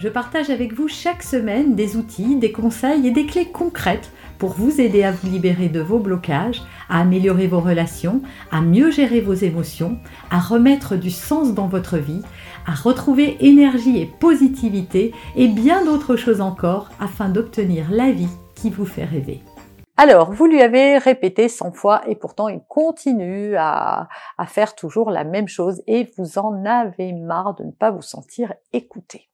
je partage avec vous chaque semaine des outils, des conseils et des clés concrètes pour vous aider à vous libérer de vos blocages, à améliorer vos relations, à mieux gérer vos émotions, à remettre du sens dans votre vie, à retrouver énergie et positivité et bien d'autres choses encore afin d'obtenir la vie qui vous fait rêver. Alors, vous lui avez répété 100 fois et pourtant il continue à, à faire toujours la même chose et vous en avez marre de ne pas vous sentir écouté.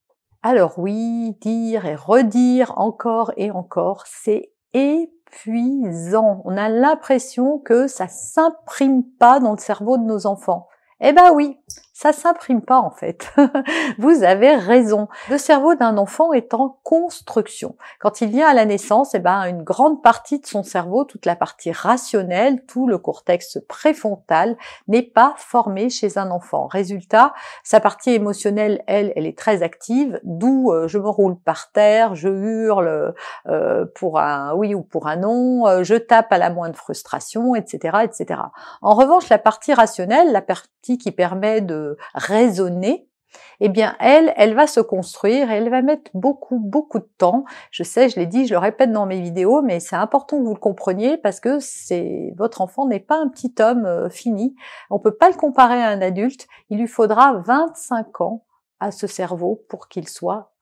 Alors oui, dire et redire encore et encore, c'est épuisant. On a l'impression que ça s'imprime pas dans le cerveau de nos enfants. Eh ben oui, ça s'imprime pas en fait. Vous avez raison. Le cerveau d'un enfant est en construction. Quand il vient à la naissance, eh ben une grande partie de son cerveau, toute la partie rationnelle, tout le cortex préfrontal n'est pas formé chez un enfant. Résultat, sa partie émotionnelle, elle, elle est très active, d'où euh, je me roule par terre, je hurle euh, pour un oui ou pour un non, euh, je tape à la moindre frustration, etc., etc. En revanche, la partie rationnelle, la partie qui permet de raisonner, eh bien elle, elle va se construire et elle va mettre beaucoup, beaucoup de temps. Je sais, je l'ai dit, je le répète dans mes vidéos, mais c'est important que vous le compreniez parce que c'est votre enfant n'est pas un petit homme euh, fini. On peut pas le comparer à un adulte. Il lui faudra 25 ans à ce cerveau pour qu'il soit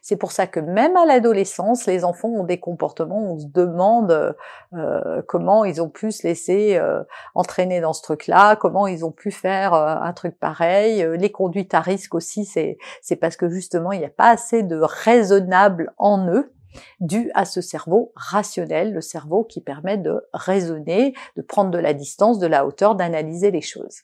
C'est pour ça que même à l'adolescence, les enfants ont des comportements, on se demande euh, comment ils ont pu se laisser euh, entraîner dans ce truc-là, comment ils ont pu faire euh, un truc pareil. Les conduites à risque aussi, c'est parce que justement il n'y a pas assez de raisonnable en eux dû à ce cerveau rationnel, le cerveau qui permet de raisonner, de prendre de la distance, de la hauteur, d'analyser les choses.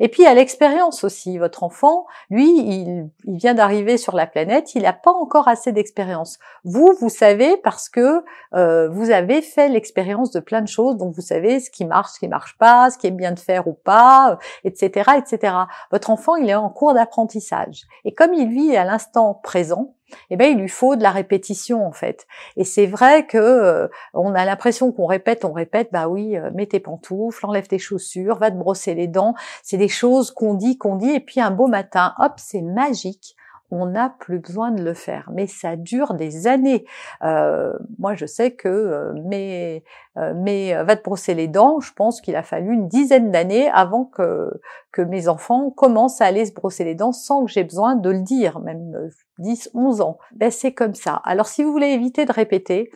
Et puis à l'expérience aussi, votre enfant, lui, il, vient d'arriver sur la planète, il n'a pas encore assez d'expérience. Vous, vous savez parce que euh, vous avez fait l'expérience de plein de choses, donc vous savez ce qui marche, ce qui marche pas, ce qui est bien de faire ou pas, etc., etc. Votre enfant, il est en cours d'apprentissage. Et comme il vit à l'instant présent, eh ben il lui faut de la répétition en fait. Et c'est vrai que euh, on a l'impression qu'on répète, on répète, bah oui, euh, mets tes pantoufles, enlève tes chaussures, va te brosser les dents. C'est des choses qu'on dit, qu'on dit, et puis un beau matin, hop, c'est magique on n'a plus besoin de le faire. Mais ça dure des années. Euh, moi, je sais que euh, mais, euh, mais va te brosser les dents. Je pense qu'il a fallu une dizaine d'années avant que que mes enfants commencent à aller se brosser les dents sans que j'ai besoin de le dire, même 10, 11 ans. Ben, c'est comme ça. Alors, si vous voulez éviter de répéter,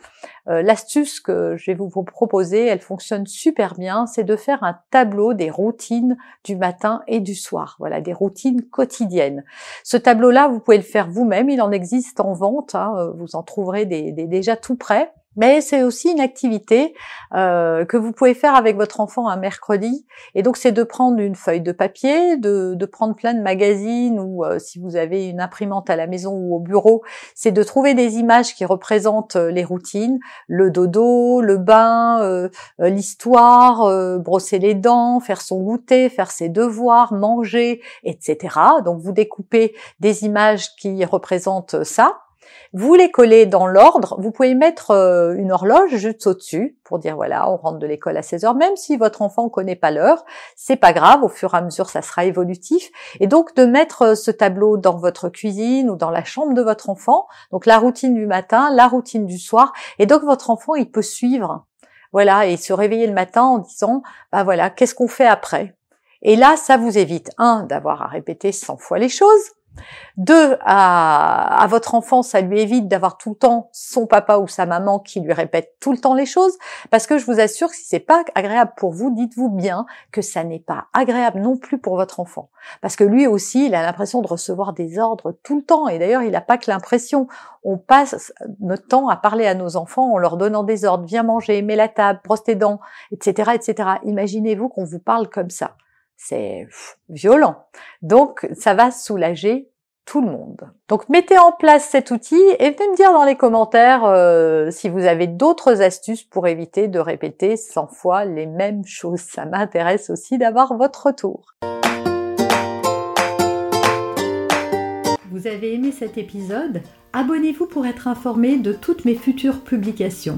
l'astuce que je vais vous proposer, elle fonctionne super bien, c'est de faire un tableau des routines du matin et du soir. Voilà, des routines quotidiennes. Ce tableau-là, vous pouvez le faire vous-même. Il en existe en vente. Hein. Vous en trouverez déjà tout prêts. Mais c'est aussi une activité euh, que vous pouvez faire avec votre enfant un mercredi. Et donc c'est de prendre une feuille de papier, de, de prendre plein de magazines ou euh, si vous avez une imprimante à la maison ou au bureau, c'est de trouver des images qui représentent euh, les routines, le dodo, le bain, euh, l'histoire, brosser les dents, faire son goûter, faire ses devoirs, manger, etc. Donc vous découpez des images qui représentent ça. Vous les collez dans l'ordre. Vous pouvez mettre euh, une horloge juste au-dessus pour dire voilà, on rentre de l'école à 16 heures. Même si votre enfant ne connaît pas l'heure, c'est pas grave. Au fur et à mesure, ça sera évolutif. Et donc de mettre euh, ce tableau dans votre cuisine ou dans la chambre de votre enfant. Donc la routine du matin, la routine du soir. Et donc votre enfant, il peut suivre. Voilà, et se réveiller le matin en disant bah voilà, qu'est-ce qu'on fait après? Et là, ça vous évite un d'avoir à répéter 100 fois les choses deux, à, votre enfant, ça lui évite d'avoir tout le temps son papa ou sa maman qui lui répète tout le temps les choses, parce que je vous assure que si c'est pas agréable pour vous, dites-vous bien que ça n'est pas agréable non plus pour votre enfant, parce que lui aussi, il a l'impression de recevoir des ordres tout le temps, et d'ailleurs, il n'a pas que l'impression. On passe notre temps à parler à nos enfants en leur donnant des ordres, viens manger, mets la table, brosse tes dents, etc., etc. Imaginez-vous qu'on vous parle comme ça c'est violent. Donc, ça va soulager tout le monde. Donc mettez en place cet outil et venez me dire dans les commentaires euh, si vous avez d'autres astuces pour éviter de répéter 100 fois les mêmes choses. Ça m'intéresse aussi d'avoir votre retour. Vous avez aimé cet épisode? Abonnez-vous pour être informé de toutes mes futures publications.